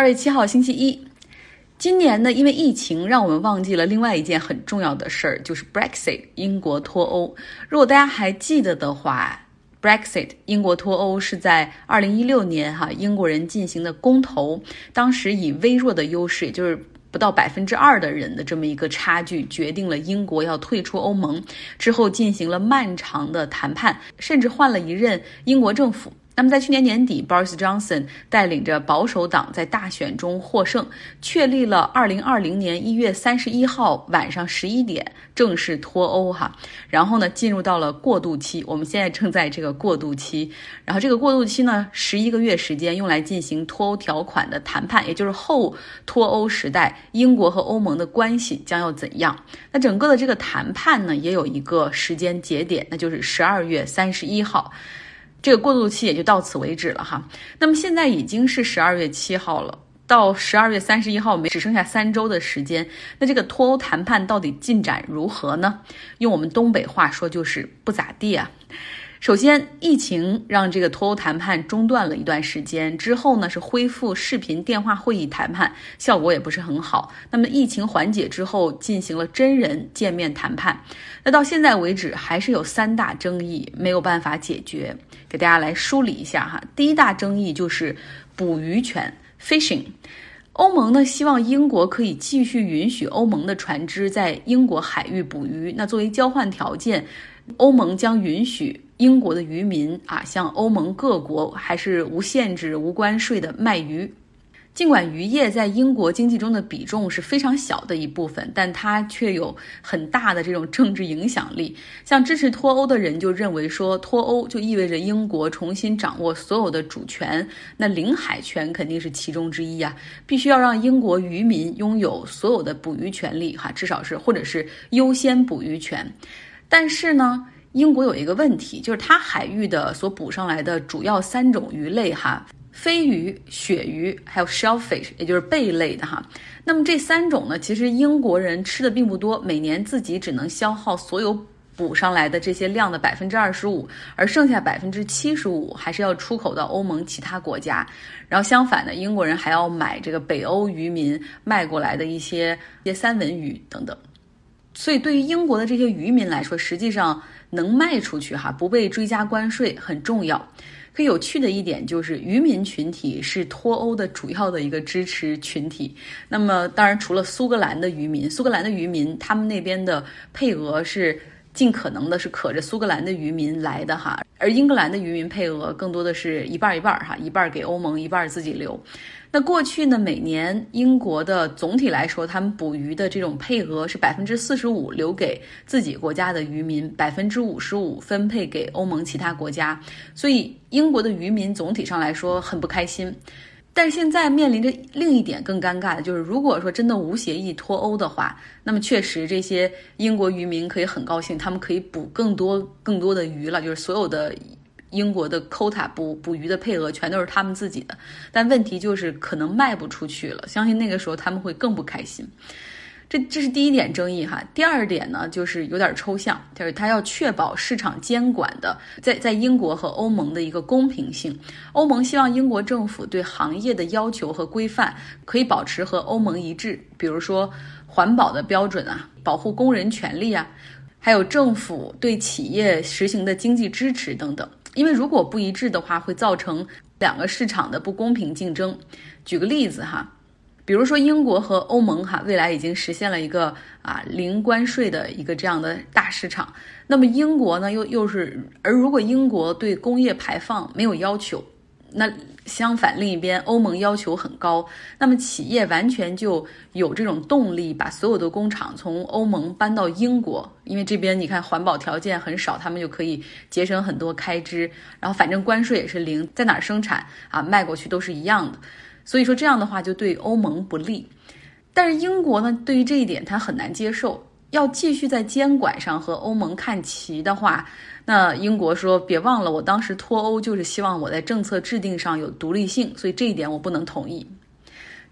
二月七号星期一，今年呢，因为疫情，让我们忘记了另外一件很重要的事儿，就是 Brexit，英国脱欧。如果大家还记得的话，Brexit，英国脱欧是在二零一六年哈，英国人进行的公投，当时以微弱的优势，也就是不到百分之二的人的这么一个差距，决定了英国要退出欧盟。之后进行了漫长的谈判，甚至换了一任英国政府。那么，在去年年底，Boris Johnson 带领着保守党在大选中获胜，确立了二零二零年一月三十一号晚上十一点正式脱欧哈。然后呢，进入到了过渡期，我们现在正在这个过渡期。然后这个过渡期呢，十一个月时间用来进行脱欧条款的谈判，也就是后脱欧时代英国和欧盟的关系将要怎样？那整个的这个谈判呢，也有一个时间节点，那就是十二月三十一号。这个过渡期也就到此为止了哈。那么现在已经是十二月七号了，到十二月三十一号没只剩下三周的时间。那这个脱欧谈判到底进展如何呢？用我们东北话说就是不咋地啊。首先，疫情让这个脱欧谈判中断了一段时间，之后呢是恢复视频电话会议谈判，效果也不是很好。那么疫情缓解之后，进行了真人见面谈判，那到现在为止还是有三大争议没有办法解决，给大家来梳理一下哈。第一大争议就是捕鱼权 （fishing），欧盟呢希望英国可以继续允许欧盟的船只在英国海域捕鱼，那作为交换条件，欧盟将允许。英国的渔民啊，向欧盟各国还是无限制、无关税的卖鱼。尽管渔业在英国经济中的比重是非常小的一部分，但它却有很大的这种政治影响力。像支持脱欧的人就认为说，脱欧就意味着英国重新掌握所有的主权，那领海权肯定是其中之一啊！必须要让英国渔民拥有所有的捕鱼权利，哈，至少是或者是优先捕鱼权。但是呢？英国有一个问题，就是它海域的所捕上来的主要三种鱼类，哈，飞鱼、鳕鱼，还有 shellfish，也就是贝类的哈。那么这三种呢，其实英国人吃的并不多，每年自己只能消耗所有捕上来的这些量的百分之二十五，而剩下百分之七十五还是要出口到欧盟其他国家。然后相反的，英国人还要买这个北欧渔民卖过来的一些一些三文鱼等等。所以对于英国的这些渔民来说，实际上。能卖出去哈，不被追加关税很重要。可有趣的一点就是，渔民群体是脱欧的主要的一个支持群体。那么，当然除了苏格兰的渔民，苏格兰的渔民他们那边的配额是尽可能的是可着苏格兰的渔民来的哈，而英格兰的渔民配额更多的是一半一半哈，一半给欧盟，一半自己留。那过去呢？每年英国的总体来说，他们捕鱼的这种配额是百分之四十五留给自己国家的渔民，百分之五十五分配给欧盟其他国家。所以英国的渔民总体上来说很不开心。但是现在面临着另一点更尴尬的就是，如果说真的无协议脱欧的话，那么确实这些英国渔民可以很高兴，他们可以捕更多更多的鱼了，就是所有的。英国的 quota 捕捕鱼的配额全都是他们自己的，但问题就是可能卖不出去了。相信那个时候他们会更不开心。这这是第一点争议哈。第二点呢，就是有点抽象，就是它要确保市场监管的在在英国和欧盟的一个公平性。欧盟希望英国政府对行业的要求和规范可以保持和欧盟一致，比如说环保的标准啊，保护工人权利啊，还有政府对企业实行的经济支持等等。因为如果不一致的话，会造成两个市场的不公平竞争。举个例子哈，比如说英国和欧盟哈，未来已经实现了一个啊零关税的一个这样的大市场。那么英国呢，又又是而如果英国对工业排放没有要求。那相反，另一边欧盟要求很高，那么企业完全就有这种动力，把所有的工厂从欧盟搬到英国，因为这边你看环保条件很少，他们就可以节省很多开支，然后反正关税也是零，在哪儿生产啊卖过去都是一样的，所以说这样的话就对欧盟不利。但是英国呢，对于这一点他很难接受，要继续在监管上和欧盟看齐的话。那英国说：“别忘了，我当时脱欧就是希望我在政策制定上有独立性，所以这一点我不能同意。”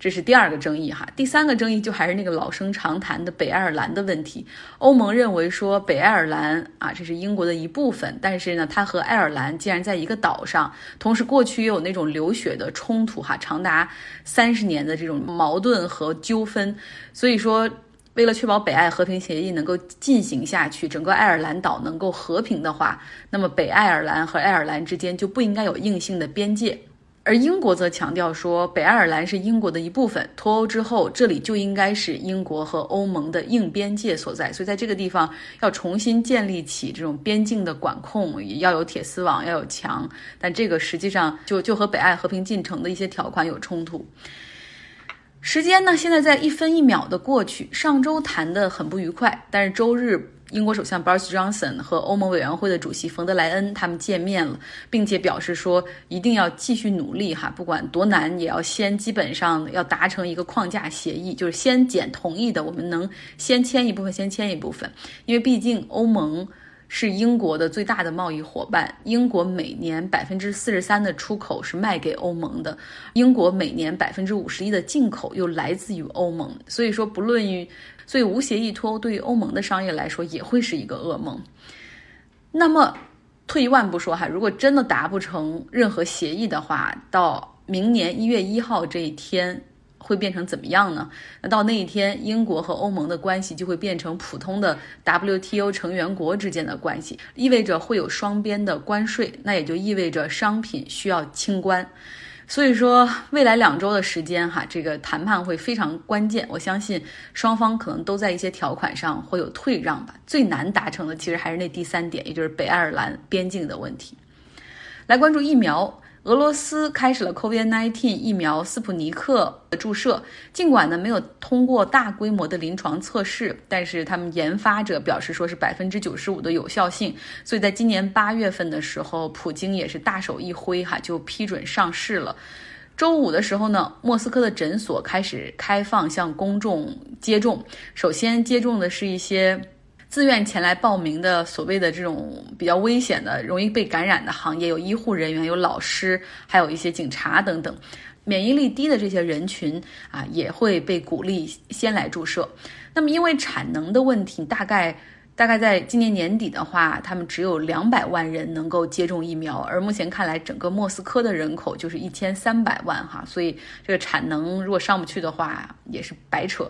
这是第二个争议哈，第三个争议就还是那个老生常谈的北爱尔兰的问题。欧盟认为说北爱尔兰啊，这是英国的一部分，但是呢，它和爱尔兰竟然在一个岛上，同时过去也有那种流血的冲突哈，长达三十年的这种矛盾和纠纷。所以说，为了确保北爱和平协议能够进行下去，整个爱尔兰岛能够和平的话，那么北爱尔兰和爱尔兰之间就不应该有硬性的边界。而英国则强调说，北爱尔兰是英国的一部分，脱欧之后，这里就应该是英国和欧盟的硬边界所在。所以，在这个地方要重新建立起这种边境的管控，要有铁丝网，要有墙。但这个实际上就就和北爱和平进程的一些条款有冲突。时间呢，现在在一分一秒的过去。上周谈的很不愉快，但是周日。英国首相 Boris Johnson 和欧盟委员会的主席冯德莱恩他们见面了，并且表示说一定要继续努力哈，不管多难，也要先基本上要达成一个框架协议，就是先减同意的，我们能先签一部分，先签一部分，因为毕竟欧盟是英国的最大的贸易伙伴，英国每年百分之四十三的出口是卖给欧盟的，英国每年百分之五十一的进口又来自于欧盟，所以说不论于。所以无协议脱欧对于欧盟的商业来说也会是一个噩梦。那么退一万步说哈，如果真的达不成任何协议的话，到明年一月一号这一天会变成怎么样呢？那到那一天，英国和欧盟的关系就会变成普通的 WTO 成员国之间的关系，意味着会有双边的关税，那也就意味着商品需要清关。所以说，未来两周的时间，哈，这个谈判会非常关键。我相信双方可能都在一些条款上会有退让吧。最难达成的其实还是那第三点，也就是北爱尔兰边境的问题。来关注疫苗。俄罗斯开始了 COVID-19 疫苗斯普尼克的注射，尽管呢没有通过大规模的临床测试，但是他们研发者表示说是百分之九十五的有效性，所以在今年八月份的时候，普京也是大手一挥哈，就批准上市了。周五的时候呢，莫斯科的诊所开始开放向公众接种，首先接种的是一些。自愿前来报名的所谓的这种比较危险的、容易被感染的行业，有医护人员、有老师，还有一些警察等等。免疫力低的这些人群啊，也会被鼓励先来注射。那么，因为产能的问题，大概大概在今年年底的话，他们只有两百万人能够接种疫苗，而目前看来，整个莫斯科的人口就是一千三百万哈，所以这个产能如果上不去的话，也是白扯。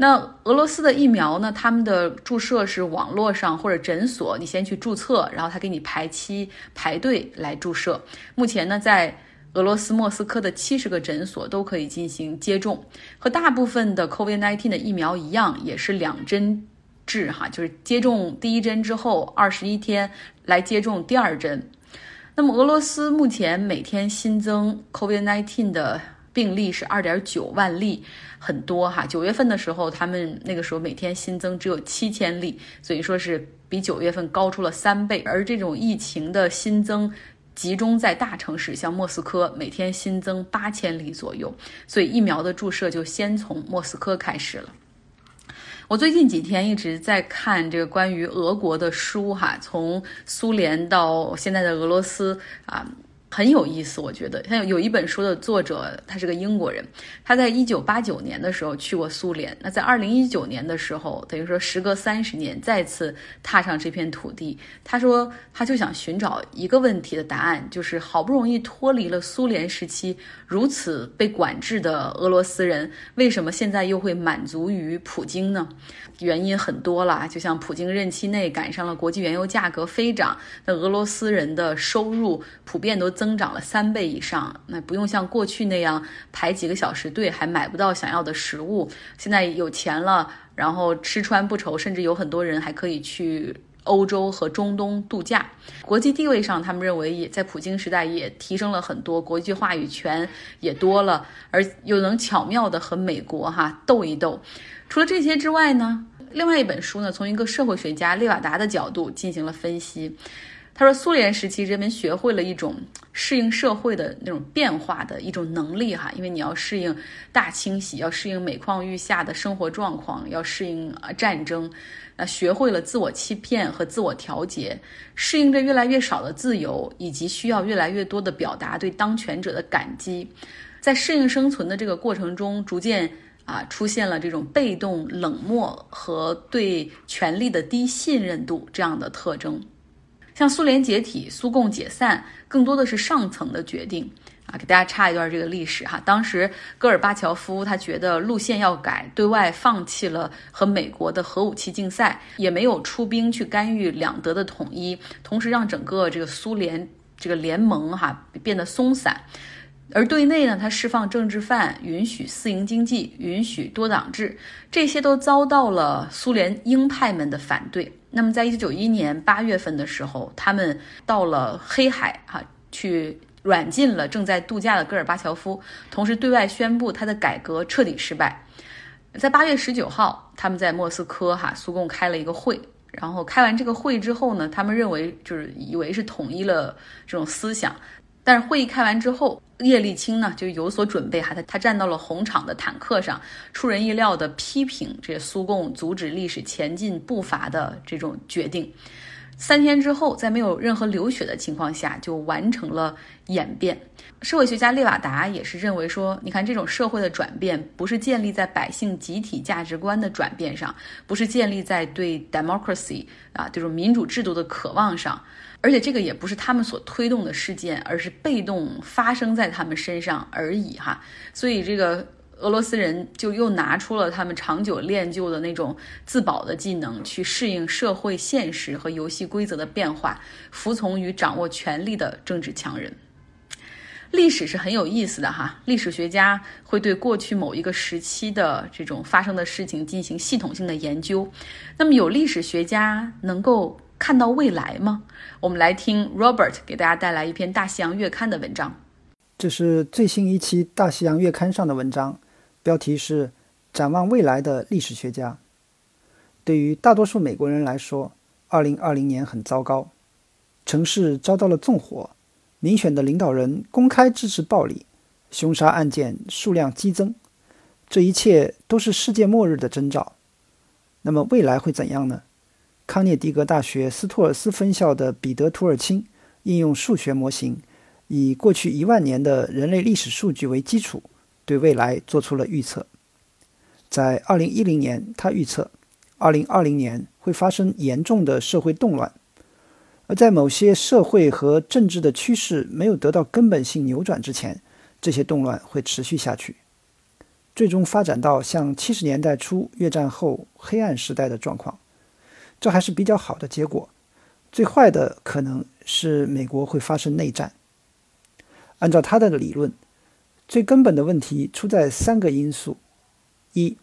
那俄罗斯的疫苗呢？他们的注射是网络上或者诊所，你先去注册，然后他给你排期排队来注射。目前呢，在俄罗斯莫斯科的七十个诊所都可以进行接种，和大部分的 COVID-19 的疫苗一样，也是两针制哈，就是接种第一针之后二十一天来接种第二针。那么俄罗斯目前每天新增 COVID-19 的。病例是二点九万例，很多哈。九月份的时候，他们那个时候每天新增只有七千例，所以说是比九月份高出了三倍。而这种疫情的新增集中在大城市，像莫斯科，每天新增八千例左右，所以疫苗的注射就先从莫斯科开始了。我最近几天一直在看这个关于俄国的书哈，从苏联到现在的俄罗斯啊。很有意思，我觉得。像有一本书的作者，他是个英国人，他在一九八九年的时候去过苏联，那在二零一九年的时候，等于说时隔三十年再次踏上这片土地，他说他就想寻找一个问题的答案，就是好不容易脱离了苏联时期如此被管制的俄罗斯人，为什么现在又会满足于普京呢？原因很多啦，就像普京任期内赶上了国际原油价格飞涨，那俄罗斯人的收入普遍都增长了三倍以上，那不用像过去那样排几个小时队还买不到想要的食物。现在有钱了，然后吃穿不愁，甚至有很多人还可以去欧洲和中东度假。国际地位上，他们认为也在普京时代也提升了很多，国际话语权也多了，而又能巧妙的和美国哈斗一斗。除了这些之外呢，另外一本书呢，从一个社会学家列瓦达的角度进行了分析。他说，苏联时期人们学会了一种适应社会的那种变化的一种能力哈，因为你要适应大清洗，要适应每况愈下的生活状况，要适应战争，那学会了自我欺骗和自我调节，适应着越来越少的自由，以及需要越来越多的表达对当权者的感激。在适应生存的这个过程中，逐渐啊出现了这种被动、冷漠和对权力的低信任度这样的特征。像苏联解体、苏共解散，更多的是上层的决定。啊，给大家插一段这个历史哈。当时戈尔巴乔夫他觉得路线要改，对外放弃了和美国的核武器竞赛，也没有出兵去干预两德的统一，同时让整个这个苏联这个联盟哈变得松散。而对内呢，他释放政治犯，允许私营经济，允许多党制，这些都遭到了苏联鹰派们的反对。那么，在一九九一年八月份的时候，他们到了黑海哈去。软禁了正在度假的戈尔巴乔夫，同时对外宣布他的改革彻底失败。在八月十九号，他们在莫斯科哈苏共开了一个会，然后开完这个会之后呢，他们认为就是以为是统一了这种思想，但是会议开完之后，叶利钦呢就有所准备哈，他他站到了红场的坦克上，出人意料的批评这苏共阻止历史前进步伐的这种决定。三天之后，在没有任何流血的情况下，就完成了演变。社会学家列瓦达也是认为说，你看这种社会的转变，不是建立在百姓集体价值观的转变上，不是建立在对 democracy 啊这种民主制度的渴望上，而且这个也不是他们所推动的事件，而是被动发生在他们身上而已哈。所以这个。俄罗斯人就又拿出了他们长久练就的那种自保的技能，去适应社会现实和游戏规则的变化，服从于掌握权力的政治强人。历史是很有意思的哈，历史学家会对过去某一个时期的这种发生的事情进行系统性的研究。那么，有历史学家能够看到未来吗？我们来听 Robert 给大家带来一篇《大西洋月刊》的文章。这是最新一期《大西洋月刊》上的文章。标题是“展望未来的历史学家”。对于大多数美国人来说，2020年很糟糕，城市遭到了纵火，民选的领导人公开支持暴力，凶杀案件数量激增，这一切都是世界末日的征兆。那么未来会怎样呢？康涅狄格大学斯托尔斯分校的彼得·图尔钦应用数学模型，以过去一万年的人类历史数据为基础。对未来做出了预测。在2010年，他预测2020年会发生严重的社会动乱，而在某些社会和政治的趋势没有得到根本性扭转之前，这些动乱会持续下去，最终发展到像70年代初越战后黑暗时代的状况。这还是比较好的结果。最坏的可能是美国会发生内战。按照他的理论。最根本的问题出在三个因素：一、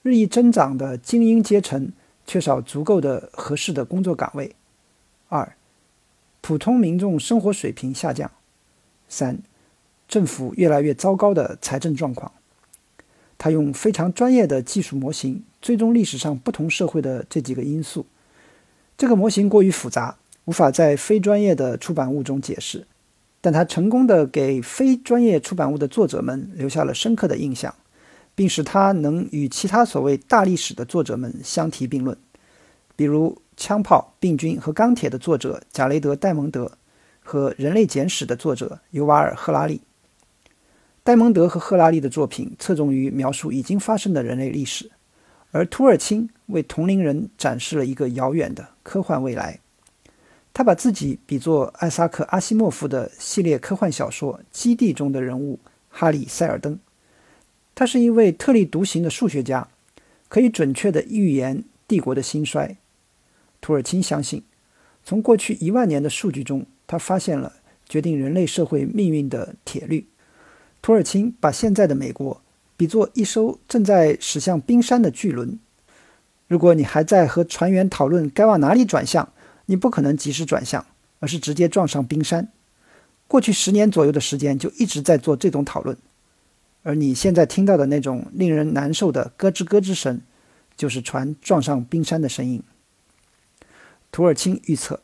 日益增长的精英阶层缺少足够的合适的工作岗位；二、普通民众生活水平下降；三、政府越来越糟糕的财政状况。他用非常专业的技术模型追踪历史上不同社会的这几个因素。这个模型过于复杂，无法在非专业的出版物中解释。但他成功的给非专业出版物的作者们留下了深刻的印象，并使他能与其他所谓大历史的作者们相提并论，比如《枪炮、病菌和钢铁》的作者贾雷德·戴蒙德和《人类简史》的作者尤瓦尔·赫拉利。戴蒙德和赫拉利的作品侧重于描述已经发生的人类历史，而图尔钦为同龄人展示了一个遥远的科幻未来。他把自己比作艾萨克·阿西莫夫的系列科幻小说《基地》中的人物哈里·塞尔登。他是一位特立独行的数学家，可以准确地预言帝国的兴衰。图尔钦相信，从过去一万年的数据中，他发现了决定人类社会命运的铁律。图尔钦把现在的美国比作一艘正在驶向冰山的巨轮。如果你还在和船员讨论该往哪里转向，你不可能及时转向，而是直接撞上冰山。过去十年左右的时间就一直在做这种讨论，而你现在听到的那种令人难受的咯吱咯吱声，就是船撞上冰山的声音。图尔钦预测，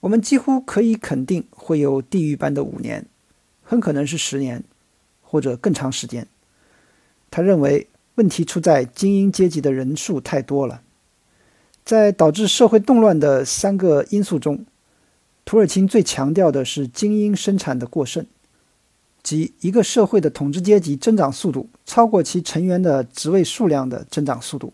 我们几乎可以肯定会有地狱般的五年，很可能是十年，或者更长时间。他认为问题出在精英阶级的人数太多了。在导致社会动乱的三个因素中，土耳其最强调的是精英生产的过剩。即一个社会的统治阶级增长速度超过其成员的职位数量的增长速度。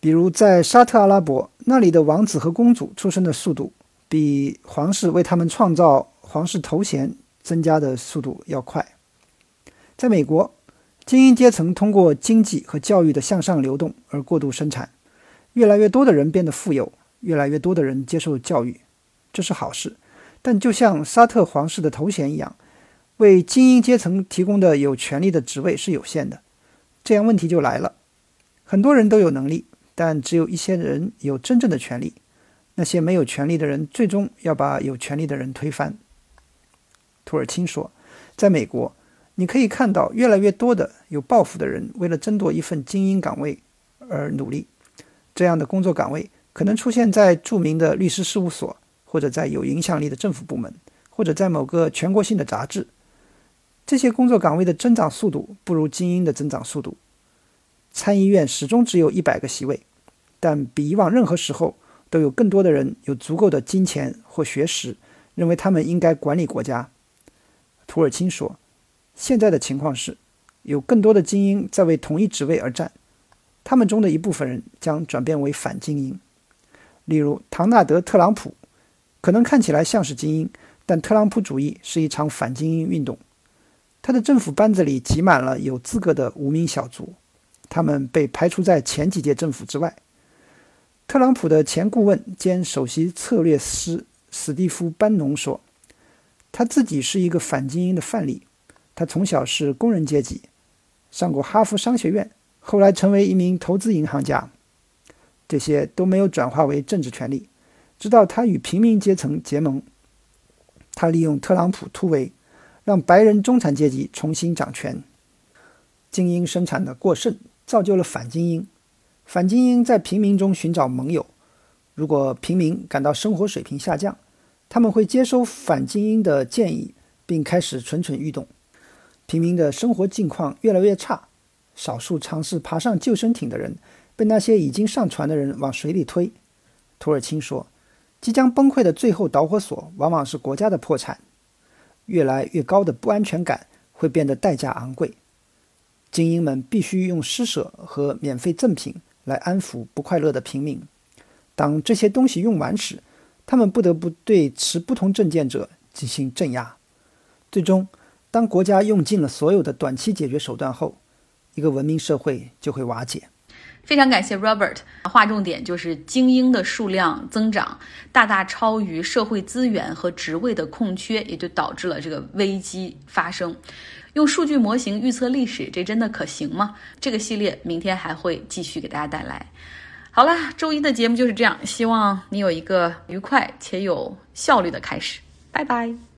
比如在沙特阿拉伯，那里的王子和公主出生的速度比皇室为他们创造皇室头衔增加的速度要快。在美国，精英阶层通过经济和教育的向上流动而过度生产，越来越多的人变得富有，越来越多的人接受教育，这是好事。但就像沙特皇室的头衔一样，为精英阶层提供的有权利的职位是有限的。这样问题就来了：很多人都有能力。但只有一些人有真正的权利，那些没有权利的人最终要把有权利的人推翻。图尔钦说，在美国，你可以看到越来越多的有抱负的人为了争夺一份精英岗位而努力。这样的工作岗位可能出现在著名的律师事务所，或者在有影响力的政府部门，或者在某个全国性的杂志。这些工作岗位的增长速度不如精英的增长速度。参议院始终只有一百个席位。但比以往任何时候都有更多的人有足够的金钱或学识，认为他们应该管理国家。图尔钦说：“现在的情况是，有更多的精英在为同一职位而战，他们中的一部分人将转变为反精英。例如，唐纳德·特朗普可能看起来像是精英，但特朗普主义是一场反精英运动。他的政府班子里挤满了有资格的无名小卒，他们被排除在前几届政府之外。”特朗普的前顾问兼首席策略师史蒂夫·班农说：“他自己是一个反精英的范例。他从小是工人阶级，上过哈佛商学院，后来成为一名投资银行家。这些都没有转化为政治权利，直到他与平民阶层结盟。他利用特朗普突围，让白人中产阶级重新掌权。精英生产的过剩造就了反精英。”反精英在平民中寻找盟友。如果平民感到生活水平下降，他们会接收反精英的建议，并开始蠢蠢欲动。平民的生活境况越来越差，少数尝试爬上救生艇的人被那些已经上船的人往水里推。土尔钦说：“即将崩溃的最后导火索往往是国家的破产。越来越高的不安全感会变得代价昂贵。精英们必须用施舍和免费赠品。”来安抚不快乐的平民。当这些东西用完时，他们不得不对持不同政见者进行镇压。最终，当国家用尽了所有的短期解决手段后，一个文明社会就会瓦解。非常感谢 Robert，划重点就是精英的数量增长大大超于社会资源和职位的空缺，也就导致了这个危机发生。用数据模型预测历史，这真的可行吗？这个系列明天还会继续给大家带来。好了，周一的节目就是这样，希望你有一个愉快且有效率的开始。拜拜。